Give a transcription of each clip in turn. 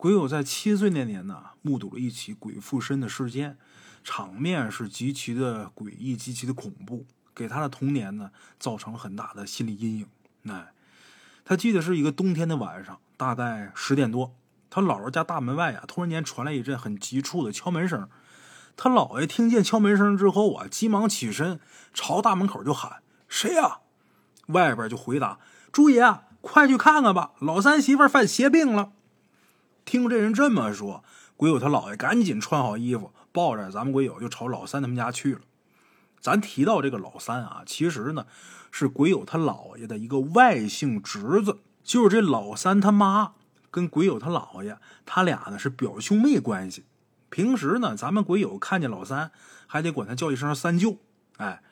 鬼友在七岁那年呢，目睹了一起鬼附身的事件，场面是极其的诡异，极其的恐怖，给他的童年呢造成了很大的心理阴影。哎，他记得是一个冬天的晚上，大概十点多，他姥姥家大门外啊，突然间传来一阵很急促的敲门声。他姥爷听见敲门声之后啊，急忙起身，朝大门口就喊：“谁呀？”外边就回答：“朱爷，快去看看吧，老三媳妇犯邪病了。”听这人这么说，鬼友他姥爷赶紧穿好衣服，抱着咱们鬼友就朝老三他们家去了。咱提到这个老三啊，其实呢是鬼友他姥爷的一个外姓侄子，就是这老三他妈跟鬼友他姥爷他俩呢是表兄妹关系。平时呢，咱们鬼友看见老三还得管他叫一声三舅。哎，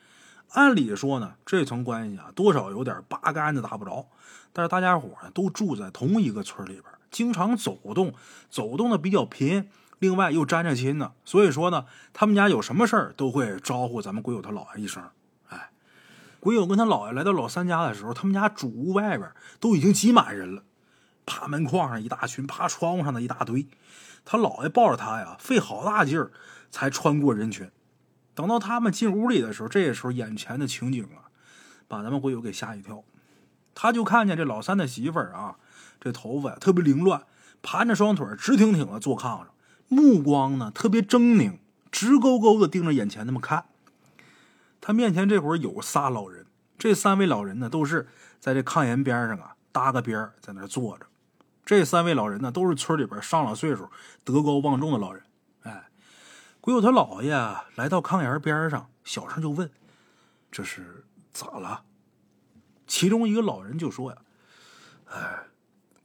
按理说呢，这层关系啊多少有点八竿子打不着。但是大家伙呢都住在同一个村里边。经常走动，走动的比较频，另外又沾着亲呢，所以说呢，他们家有什么事儿都会招呼咱们鬼友他姥爷一声。哎，鬼友跟他姥爷来到老三家的时候，他们家主屋外边都已经挤满人了，爬门框上一大群，爬窗户上的一大堆。他姥爷抱着他呀，费好大劲儿才穿过人群。等到他们进屋里的时候，这时候眼前的情景啊，把咱们鬼友给吓一跳。他就看见这老三的媳妇儿啊。这头发呀特别凌乱，盘着双腿直挺挺的坐炕上，目光呢特别狰狞，直勾勾的盯着眼前那么看。他面前这会儿有仨老人，这三位老人呢都是在这炕沿边上啊搭个边在那坐着。这三位老人呢都是村里边上了岁数、德高望重的老人。哎，鬼友他姥爷来到炕沿边上，小声就问：“这是咋了？”其中一个老人就说：“呀，哎。”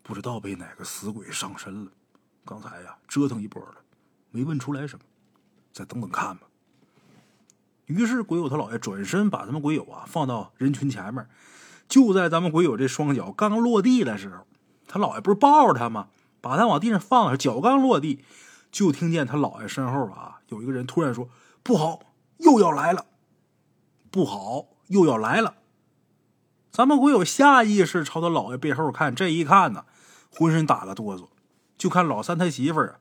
不知道被哪个死鬼上身了，刚才呀折腾一波了，没问出来什么，再等等看吧。于是鬼友他姥爷转身把咱们鬼友啊放到人群前面，就在咱们鬼友这双脚刚落地的时候，他姥爷不是抱着他吗？把他往地上放下，脚刚落地，就听见他姥爷身后啊有一个人突然说：“不好，又要来了！不好，又要来了！”咱们鬼友下意识朝他姥爷背后看，这一看呢。浑身打了哆嗦，就看老三他媳妇儿啊，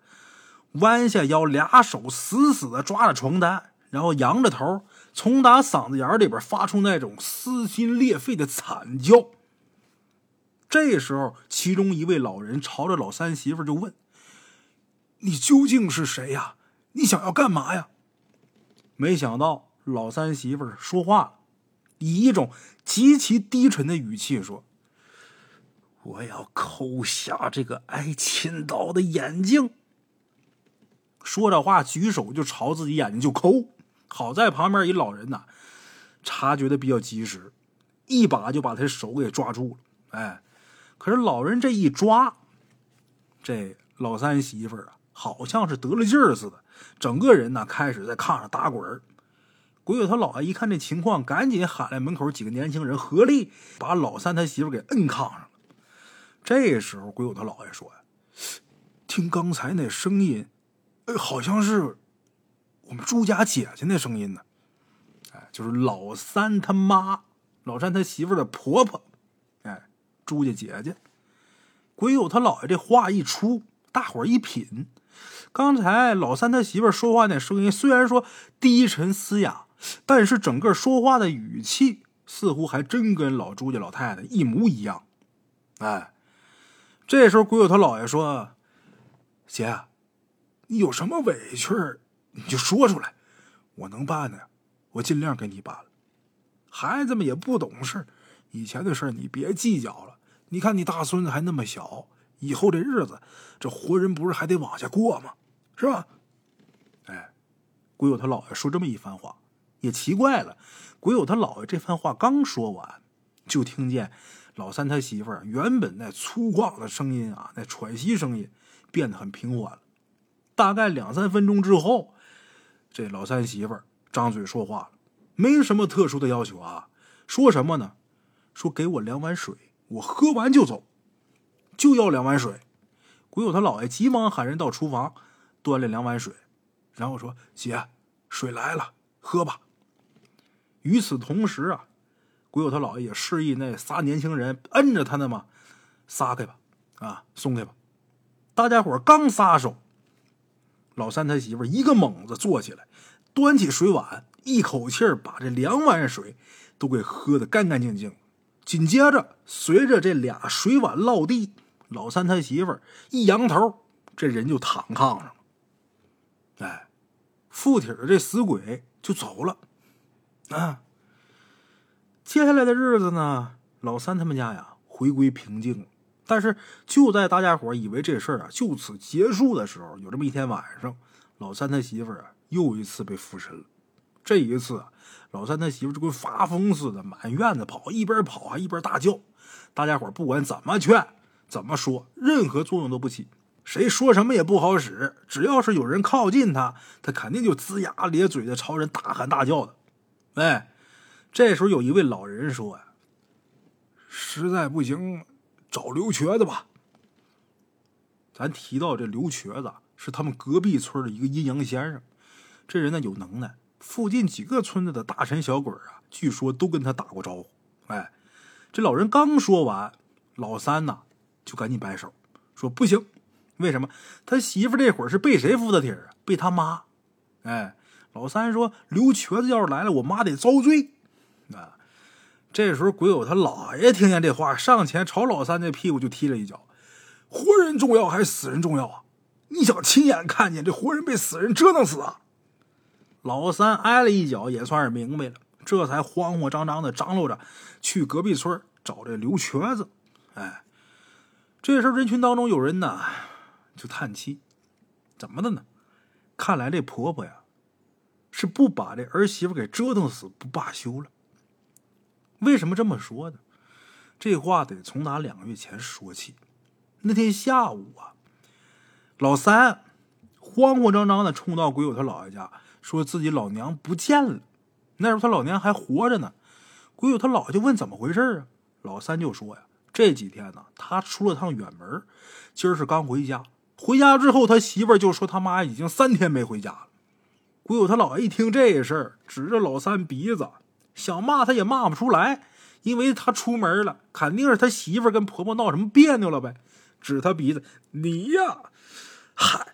弯下腰，俩手死死的抓着床单，然后扬着头，从打嗓子眼里边发出那种撕心裂肺的惨叫。这时候，其中一位老人朝着老三媳妇就问：“你究竟是谁呀？你想要干嘛呀？”没想到老三媳妇说话了，以一种极其低沉的语气说。我要抠瞎这个挨亲刀的眼睛。说着话，举手就朝自己眼睛就抠。好在旁边一老人呐，察觉的比较及时，一把就把他手给抓住了。哎，可是老人这一抓，这老三媳妇啊，好像是得了劲儿似的，整个人呢开始在炕上打滚鬼友他姥爷一看这情况，赶紧喊来门口几个年轻人，合力把老三他媳妇给摁炕上。这时候，鬼友他姥爷说：“呀，听刚才那声音，哎，好像是我们朱家姐姐那声音呢。哎，就是老三他妈，老三他媳妇的婆婆，哎，朱家姐姐。鬼友他姥爷这话一出，大伙儿一品，刚才老三他媳妇说话那声音，虽然说低沉嘶哑，但是整个说话的语气似乎还真跟老朱家老太太一模一样。哎。”这时候，鬼友他姥爷说：“姐，你有什么委屈你就说出来，我能办的，我尽量给你办了。孩子们也不懂事，以前的事你别计较了。你看你大孙子还那么小，以后这日子，这活人不是还得往下过吗？是吧？”哎，鬼友他姥爷说这么一番话，也奇怪了。鬼友他姥爷这番话刚说完，就听见。老三他媳妇儿原本那粗犷的声音啊，那喘息声音变得很平缓了。大概两三分钟之后，这老三媳妇儿张嘴说话了，没什么特殊的要求啊。说什么呢？说给我两碗水，我喝完就走，就要两碗水。鬼友他姥爷急忙喊人到厨房端了两碗水，然后说：“姐，水来了，喝吧。”与此同时啊。鬼友他姥爷也示意那仨年轻人摁着他呢嘛，撒开吧，啊，松开吧。大家伙刚撒手，老三他媳妇一个猛子坐起来，端起水碗，一口气把这两碗水都给喝得干干净净。紧接着，随着这俩水碗落地，老三他媳妇一扬头，这人就躺炕上了。哎，附体的这死鬼就走了。啊，接下来的日子呢，老三他们家呀回归平静了。但是就在大家伙以为这事儿啊就此结束的时候，有这么一天晚上，老三他媳妇儿啊又一次被附身了。这一次，老三他媳妇就跟发疯似的满院子跑，一边跑还一边大叫。大家伙不管怎么劝、怎么说，任何作用都不起。谁说什么也不好使。只要是有人靠近他，他肯定就龇牙咧嘴的朝人大喊大叫的。哎，这时候有一位老人说呀：“实在不行。”找刘瘸子吧。咱提到这刘瘸子是他们隔壁村的一个阴阳先生，这人呢有能耐，附近几个村子的大神小鬼啊，据说都跟他打过招呼。哎，这老人刚说完，老三呢就赶紧摆手说不行，为什么？他媳妇这会儿是被谁附的体啊？被他妈。哎，老三说刘瘸子要是来了，我妈得遭罪。啊。这时候，鬼友他姥爷听见这话，上前朝老三这屁股就踢了一脚。活人重要还是死人重要啊？你想亲眼看见这活人被死人折腾死啊？老三挨了一脚，也算是明白了，这才慌慌张张的张罗着去隔壁村找这刘瘸子。哎，这时候人群当中有人呢，就叹气：怎么的呢？看来这婆婆呀，是不把这儿媳妇给折腾死不罢休了。为什么这么说呢？这话得从哪两个月前说起。那天下午啊，老三慌慌张张的冲到鬼友他姥爷家，说自己老娘不见了。那时候他老娘还活着呢。鬼友他姥爷就问怎么回事啊？老三就说呀，这几天呢，他出了趟远门，今儿是刚回家。回家之后，他媳妇就说他妈已经三天没回家了。鬼友他姥爷一听这事儿，指着老三鼻子。想骂他也骂不出来，因为他出门了，肯定是他媳妇跟婆婆闹什么别扭了呗。指他鼻子，你呀，嗨，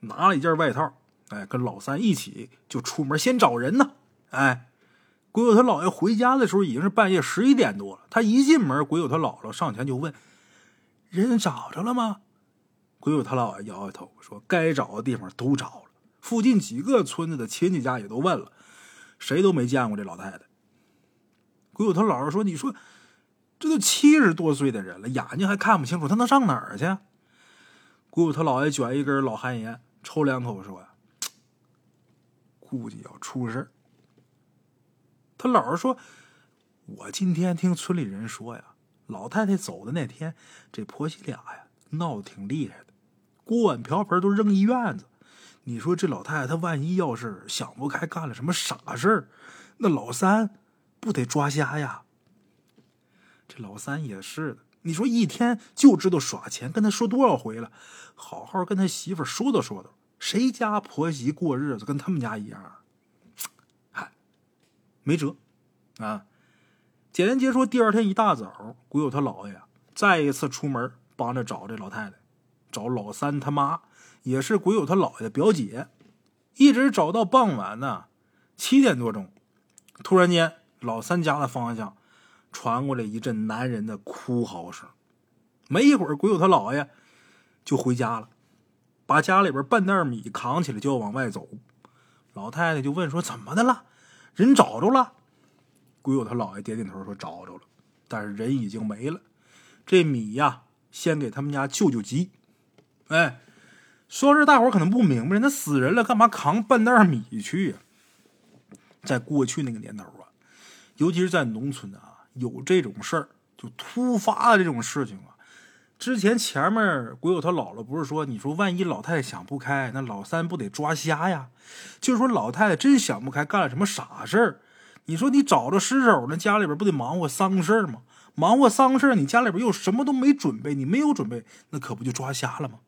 拿了一件外套，哎，跟老三一起就出门先找人呢。哎，鬼友他姥爷回家的时候已经是半夜十一点多了。他一进门，鬼友他姥姥上前就问：“人找着了吗？”鬼友他姥爷摇摇头说：“该找的地方都找了，附近几个村子的亲戚家也都问了。”谁都没见过这老太太。鬼友他姥姥说：“你说，这都七十多岁的人了，眼睛还看不清楚，他能上哪儿去？”鬼友他姥爷卷一根老旱烟，抽两口说：“呀，估计要出事他姥姥说：“我今天听村里人说呀，老太太走的那天，这婆媳俩呀闹得挺厉害的，锅碗瓢盆都扔一院子。”你说这老太太，她万一要是想不开，干了什么傻事儿，那老三不得抓瞎呀？这老三也是的，你说一天就知道耍钱，跟他说多少回了，好好跟他媳妇说道说道，谁家婆媳过日子跟他们家一样？嗨，没辙啊！简单结说，第二天一大早，鬼友他姥爷再一次出门帮着找这老太太，找老三他妈。也是鬼友他姥爷的表姐，一直找到傍晚呢，七点多钟，突然间老三家的方向传过来一阵男人的哭嚎声。没一会儿，鬼友他姥爷就回家了，把家里边半袋米扛起来就要往外走。老太太就问说：“怎么的了？人找着了？”鬼友他姥爷点点头说：“找着了，但是人已经没了。这米呀，先给他们家救救急。”哎。说到这，大伙可能不明白，那死人了，干嘛扛半袋米去呀？在过去那个年头啊，尤其是在农村啊，有这种事儿，就突发的这种事情啊。之前前面鬼友他姥姥不是说，你说万一老太太想不开，那老三不得抓瞎呀？就是说老太太真想不开，干了什么傻事儿，你说你找着尸首，那家里边不得忙活丧事儿吗？忙活丧事儿，你家里边又什么都没准备，你没有准备，那可不就抓瞎了吗？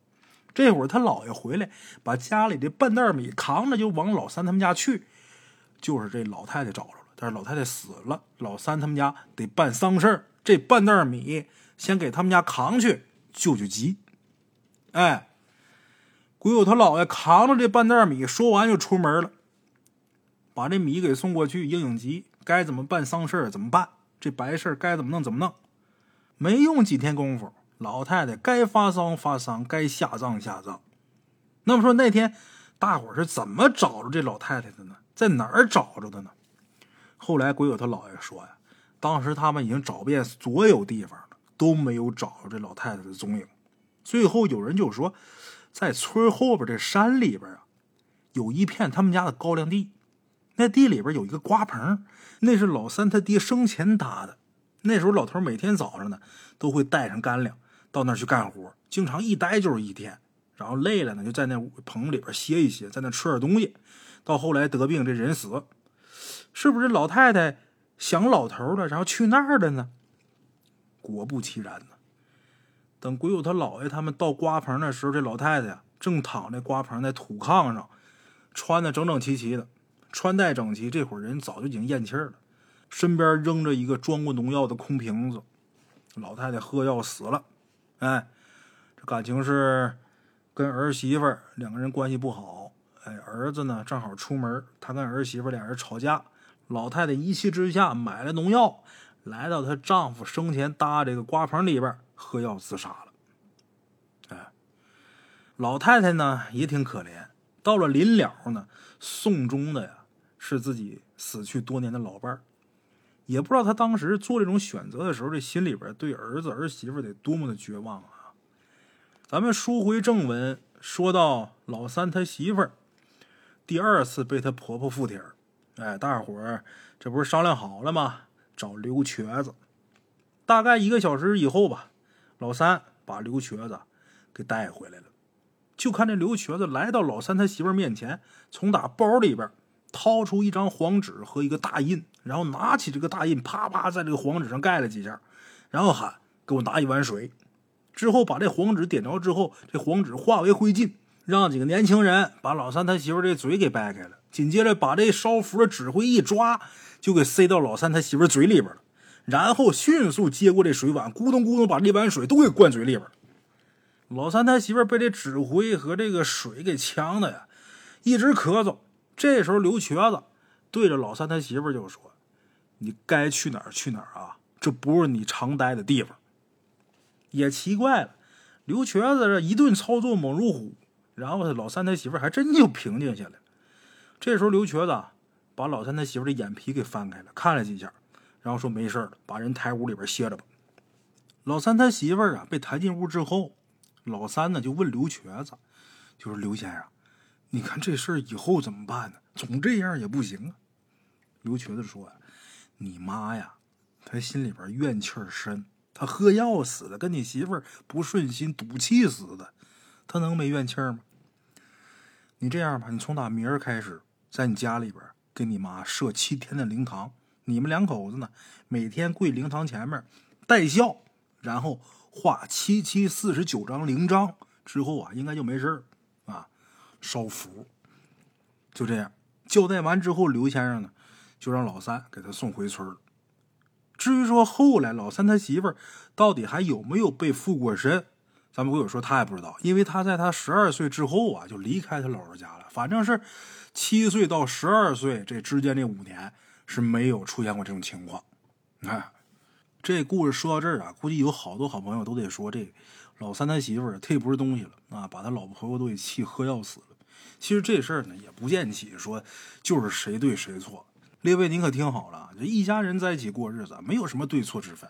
这会儿他姥爷回来，把家里的半袋米扛着就往老三他们家去，就是这老太太找着了，但是老太太死了，老三他们家得办丧事这半袋米先给他们家扛去救救急。哎，鬼友他姥爷扛着这半袋米，说完就出门了，把这米给送过去，应应急，该怎么办丧事怎么办？这白事该怎么弄怎么弄？没用几天功夫，老太太该发丧发丧，该下葬下葬。那么说那天大伙是怎么找着这老太太的呢？在哪儿找着的呢？后来鬼友他姥爷说呀，当时他们已经找遍所有地方了，都没有找着这老太太的踪影。最后有人就说，在村后边这山里边啊，有一片他们家的高粱地，那地里边有一个瓜棚，那是老三他爹生前搭的。那时候老头每天早上呢，都会带上干粮到那儿去干活，经常一待就是一天，然后累了呢，就在那棚里边歇一歇，在那吃点东西。到后来得病，这人死，是不是老太太想老头了，然后去那儿了呢？果不其然呢。等鬼友他姥爷他们到瓜棚的时候，这老太太呀正躺在瓜棚在土炕上，穿的整整齐齐的，穿戴整齐。这会儿人早就已经咽气儿了，身边扔着一个装过农药的空瓶子。老太太喝药死了。哎，这感情是跟儿媳妇两个人关系不好。哎，儿子呢？正好出门，他跟儿媳妇俩人吵架。老太太一气之下买了农药，来到她丈夫生前搭这个瓜棚里边喝药自杀了。哎，老太太呢也挺可怜。到了临了呢，送终的呀是自己死去多年的老伴儿。也不知道他当时做这种选择的时候，这心里边对儿子儿媳妇得多么的绝望啊！咱们书回正文，说到老三他媳妇儿。第二次被她婆婆附体儿，哎，大伙儿这不是商量好了吗？找刘瘸子。大概一个小时以后吧，老三把刘瘸子给带回来了。就看这刘瘸子来到老三他媳妇面前，从打包里边掏出一张黄纸和一个大印，然后拿起这个大印，啪啪在这个黄纸上盖了几下，然后喊：“给我拿一碗水。”之后把这黄纸点着之后，这黄纸化为灰烬。让几个年轻人把老三他媳妇这嘴给掰开了，紧接着把这烧符的纸灰一抓，就给塞到老三他媳妇嘴里边了。然后迅速接过这水碗，咕咚咕咚把这碗水都给灌嘴里边。老三他媳妇被这纸灰和这个水给呛的呀，一直咳嗽。这时候刘瘸子对着老三他媳妇就说：“你该去哪儿去哪儿啊，这不是你常待的地方。”也奇怪了，刘瘸子这一顿操作猛如虎。然后他老三他媳妇还真就平静下来。这时候刘瘸子把老三他媳妇的眼皮给翻开了，看了几下，然后说没事了，把人抬屋里边歇着吧。老三他媳妇啊被抬进屋之后，老三呢就问刘瘸子，就是刘先生，你看这事儿以后怎么办呢？总这样也不行啊。刘瘸子说：“你妈呀，她心里边怨气儿深，她喝药死的，跟你媳妇儿不顺心，赌气死的，她能没怨气吗？”你这样吧，你从打明儿开始，在你家里边给你妈设七天的灵堂，你们两口子呢，每天跪灵堂前面带孝，然后画七七四十九张灵章，之后啊，应该就没事啊。烧符，就这样交代完之后，刘先生呢，就让老三给他送回村。至于说后来老三他媳妇到底还有没有被附过身？咱们鬼友说他也不知道，因为他在他十二岁之后啊就离开他姥姥家了。反正是七岁到十二岁这之间这五年是没有出现过这种情况。你哎，这故事说到这儿啊，估计有好多好朋友都得说这老三他媳妇儿忒不是东西了啊，把他老婆婆都给气喝药死。其实这事儿呢也不见起说就是谁对谁错。列位您可听好了，这一家人在一起过日子，没有什么对错之分。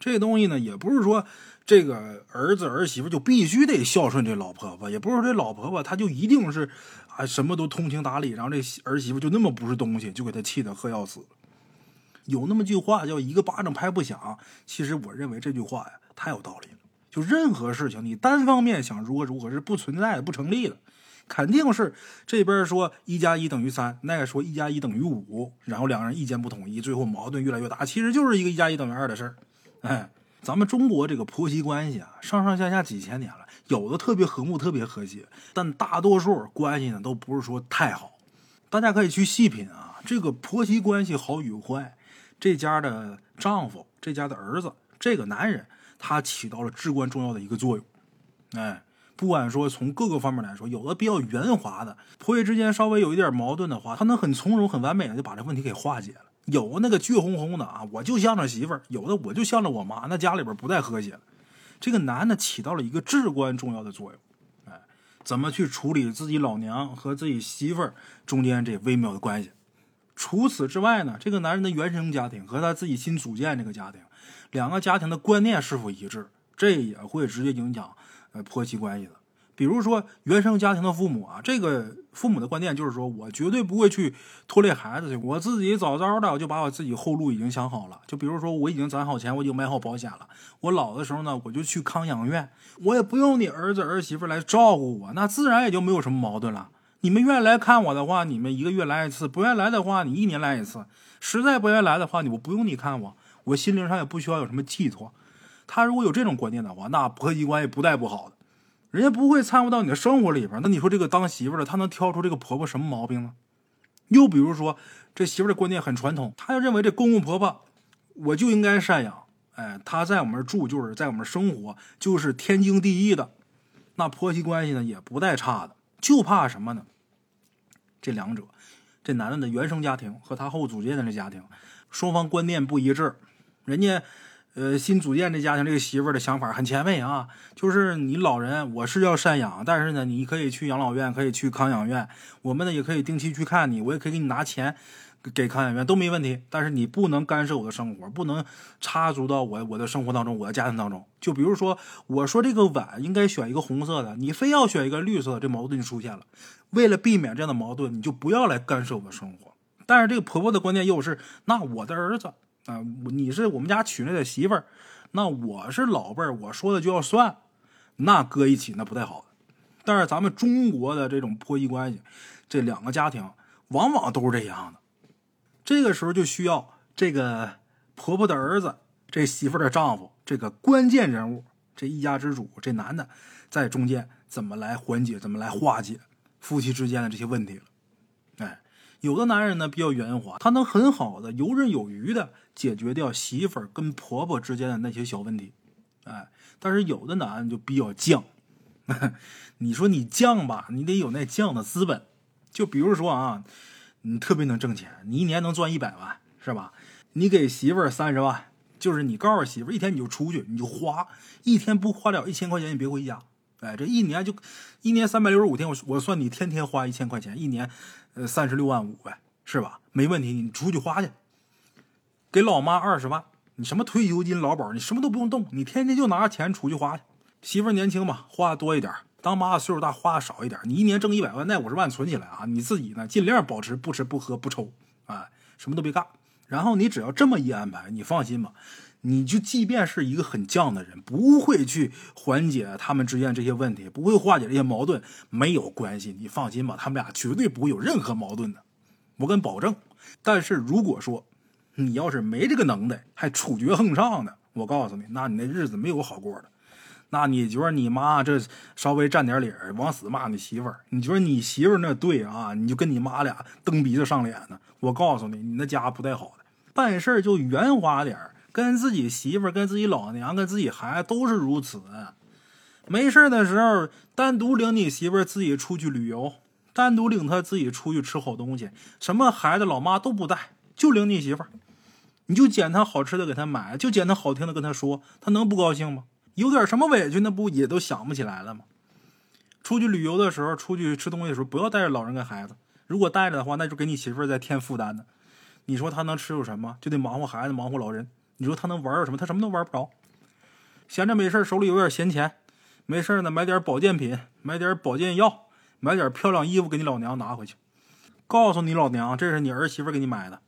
这东西呢，也不是说这个儿子儿媳妇就必须得孝顺这老婆婆，也不是说这老婆婆她就一定是啊什么都通情达理，然后这儿媳妇就那么不是东西，就给她气得喝药死。有那么句话叫一个巴掌拍不响，其实我认为这句话呀太有道理了。就任何事情你单方面想如何如何是不存在的、不成立的，肯定是这边说一加一等于三，那个说一加一等于五，然后两个人意见不统一，最后矛盾越来越大，其实就是一个一加一等于二的事儿。哎，咱们中国这个婆媳关系啊，上上下下几千年了，有的特别和睦、特别和谐，但大多数关系呢都不是说太好。大家可以去细品啊，这个婆媳关系好与坏，这家的丈夫、这家的儿子、这个男人，他起到了至关重要的一个作用。哎，不管说从各个方面来说，有的比较圆滑的，婆媳之间稍微有一点矛盾的话，他能很从容、很完美的就把这问题给化解了。有那个倔哄哄的啊，我就向着媳妇儿；有的我就向着我妈，那家里边不太和谐了。这个男的起到了一个至关重要的作用，哎，怎么去处理自己老娘和自己媳妇儿中间这微妙的关系？除此之外呢，这个男人的原生家庭和他自己新组建这个家庭，两个家庭的观念是否一致，这也会直接影响婆媳关系的。比如说原生家庭的父母啊，这个父母的观念就是说我绝对不会去拖累孩子去，我自己早早的就把我自己后路已经想好了。就比如说我已经攒好钱，我已经买好保险了，我老的时候呢，我就去康养院，我也不用你儿子儿媳妇来照顾我，那自然也就没有什么矛盾了。你们愿意来看我的话，你们一个月来一次；不愿意来的话，你一年来一次。实在不愿意来的话，你我不用你看我，我心灵上也不需要有什么寄托。他如果有这种观念的话，那婆媳关系不带不好的。人家不会掺和到你的生活里边，那你说这个当媳妇的，她能挑出这个婆婆什么毛病呢？又比如说，这媳妇的观念很传统，她就认为这公公婆婆我就应该赡养，哎，他在我们这住就是在我们生活就是天经地义的。那婆媳关系呢也不带差的，就怕什么呢？这两者，这男的的原生家庭和他后组建的这家庭，双方观念不一致，人家。呃，新组建这家庭，这个媳妇儿的想法很前卫啊，就是你老人我是要赡养，但是呢，你可以去养老院，可以去康养院，我们呢也可以定期去看你，我也可以给你拿钱给康养院都没问题，但是你不能干涉我的生活，不能插足到我我的生活当中，我的家庭当中。就比如说，我说这个碗应该选一个红色的，你非要选一个绿色，这矛盾就出现了。为了避免这样的矛盾，你就不要来干涉我的生活。但是这个婆婆的观念又是，那我的儿子。啊，你是我们家娶来的媳妇儿，那我是老辈儿，我说的就要算，那搁一起那不太好。但是咱们中国的这种婆媳关系，这两个家庭往往都是这样的。这个时候就需要这个婆婆的儿子，这媳妇儿的丈夫，这个关键人物，这一家之主，这男的在中间怎么来缓解，怎么来化解夫妻之间的这些问题了。有的男人呢比较圆滑，他能很好的游刃有余的解决掉媳妇儿跟婆婆之间的那些小问题，哎，但是有的男人就比较犟。你说你犟吧，你得有那犟的资本。就比如说啊，你特别能挣钱，你一年能赚一百万，是吧？你给媳妇儿三十万，就是你告诉媳妇儿，一天你就出去，你就花，一天不花了一千块钱，你别回家。哎，这一年就一年三百六十五天，我我算你天天花一千块钱，一年呃三十六万五呗，是吧？没问题，你出去花去，给老妈二十万，你什么退休金、劳保，你什么都不用动，你天天就拿着钱出去花去。媳妇年轻嘛，花多一点；当妈岁数大，花少一点。你一年挣一百万，那五十万存起来啊，你自己呢尽量保持不吃不喝不抽，哎，什么都别干。然后你只要这么一安排，你放心吧。你就即便是一个很犟的人，不会去缓解他们之间这些问题，不会化解这些矛盾，没有关系，你放心吧，他们俩绝对不会有任何矛盾的，我敢保证。但是如果说你要是没这个能耐，还处决横上的，我告诉你，那你那日子没有好过的。那你觉得你妈这稍微占点理儿，往死骂你媳妇儿？你觉得你媳妇儿那对啊？你就跟你妈俩蹬鼻子上脸呢？我告诉你，你那家不带好的，办事就圆滑点儿。跟自己媳妇、跟自己老娘、跟自己孩子都是如此。没事的时候，单独领你媳妇自己出去旅游，单独领她自己出去吃好东西，什么孩子、老妈都不带，就领你媳妇。你就捡她好吃的给她买，就捡她好听的跟她说，她能不高兴吗？有点什么委屈，那不也都想不起来了吗？出去旅游的时候，出去吃东西的时候，不要带着老人跟孩子。如果带着的话，那就给你媳妇儿在添负担呢。你说她能吃有什么？就得忙活孩子，忙活老人。你说他能玩点什么？他什么都玩不着。闲着没事手里有点闲钱，没事呢，买点保健品，买点保健药，买点漂亮衣服给你老娘拿回去，告诉你老娘这是你儿媳妇给你买的。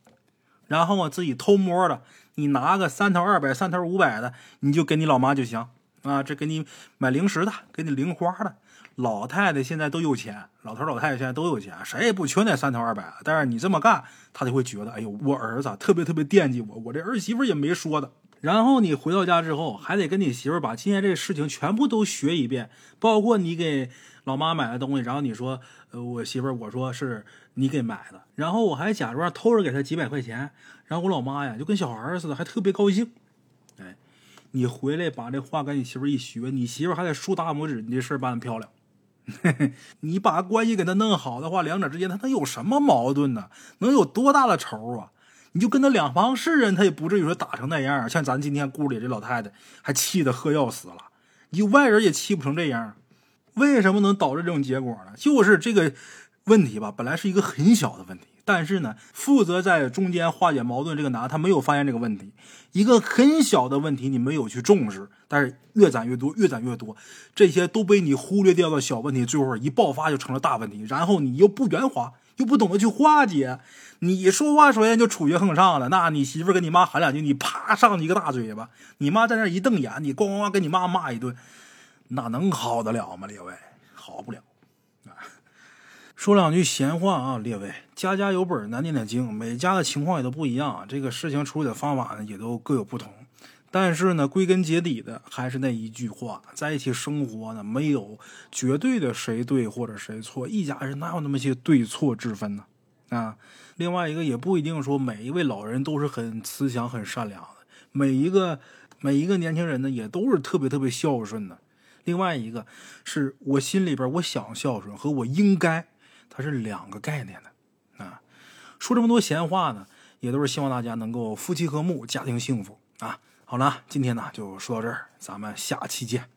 然后我自己偷摸的，你拿个三头二百、三头五百的，你就给你老妈就行啊。这给你买零食的，给你零花的。老太太现在都有钱，老头老太太现在都有钱，谁也不缺那三头二百。但是你这么干，他就会觉得，哎呦，我儿子特别特别惦记我，我这儿媳妇也没说的。然后你回到家之后，还得跟你媳妇把今天这个事情全部都学一遍，包括你给老妈买的东西。然后你说，呃，我媳妇，我说是你给买的。然后我还假装偷着给她几百块钱，然后我老妈呀就跟小孩似的，还特别高兴。哎，你回来把这话跟你媳妇一学，你媳妇还得竖大拇指，你这事儿办的漂亮。你把关系给他弄好的话，两者之间他能有什么矛盾呢？能有多大的仇啊？你就跟他两方是人，他也不至于说打成那样。像咱今天屋里这老太太，还气得喝药死了。你外人也气不成这样。为什么能导致这种结果呢？就是这个问题吧，本来是一个很小的问题。但是呢，负责在中间化解矛盾这个男，他没有发现这个问题。一个很小的问题，你没有去重视，但是越攒越多，越攒越多，这些都被你忽略掉的小问题，最后一爆发就成了大问题。然后你又不圆滑，又不懂得去化解，你说话首先就处于横上了。那你媳妇跟你妈喊两句，你啪上你一个大嘴巴，你妈在那一瞪眼，你咣咣咣跟你妈骂一顿，那能好得了吗？列位，好不了。说两句闲话啊，列位，家家有本难念的经，每家的情况也都不一样，这个事情处理的方法呢也都各有不同。但是呢，归根结底的还是那一句话，在一起生活呢，没有绝对的谁对或者谁错，一家人哪有那么些对错之分呢？啊，另外一个也不一定说每一位老人都是很慈祥、很善良的，每一个每一个年轻人呢也都是特别特别孝顺的。另外一个是我心里边我想孝顺和我应该。它是两个概念的，啊，说这么多闲话呢，也都是希望大家能够夫妻和睦，家庭幸福啊。好了，今天呢就说到这儿，咱们下期见。